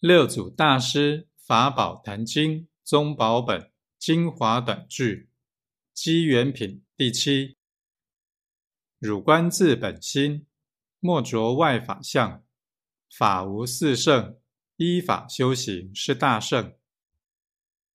六祖大师法宝坛经宗宝本精华短句机缘品第七：汝观自本心，莫着外法相。法无四圣，依法修行是大圣。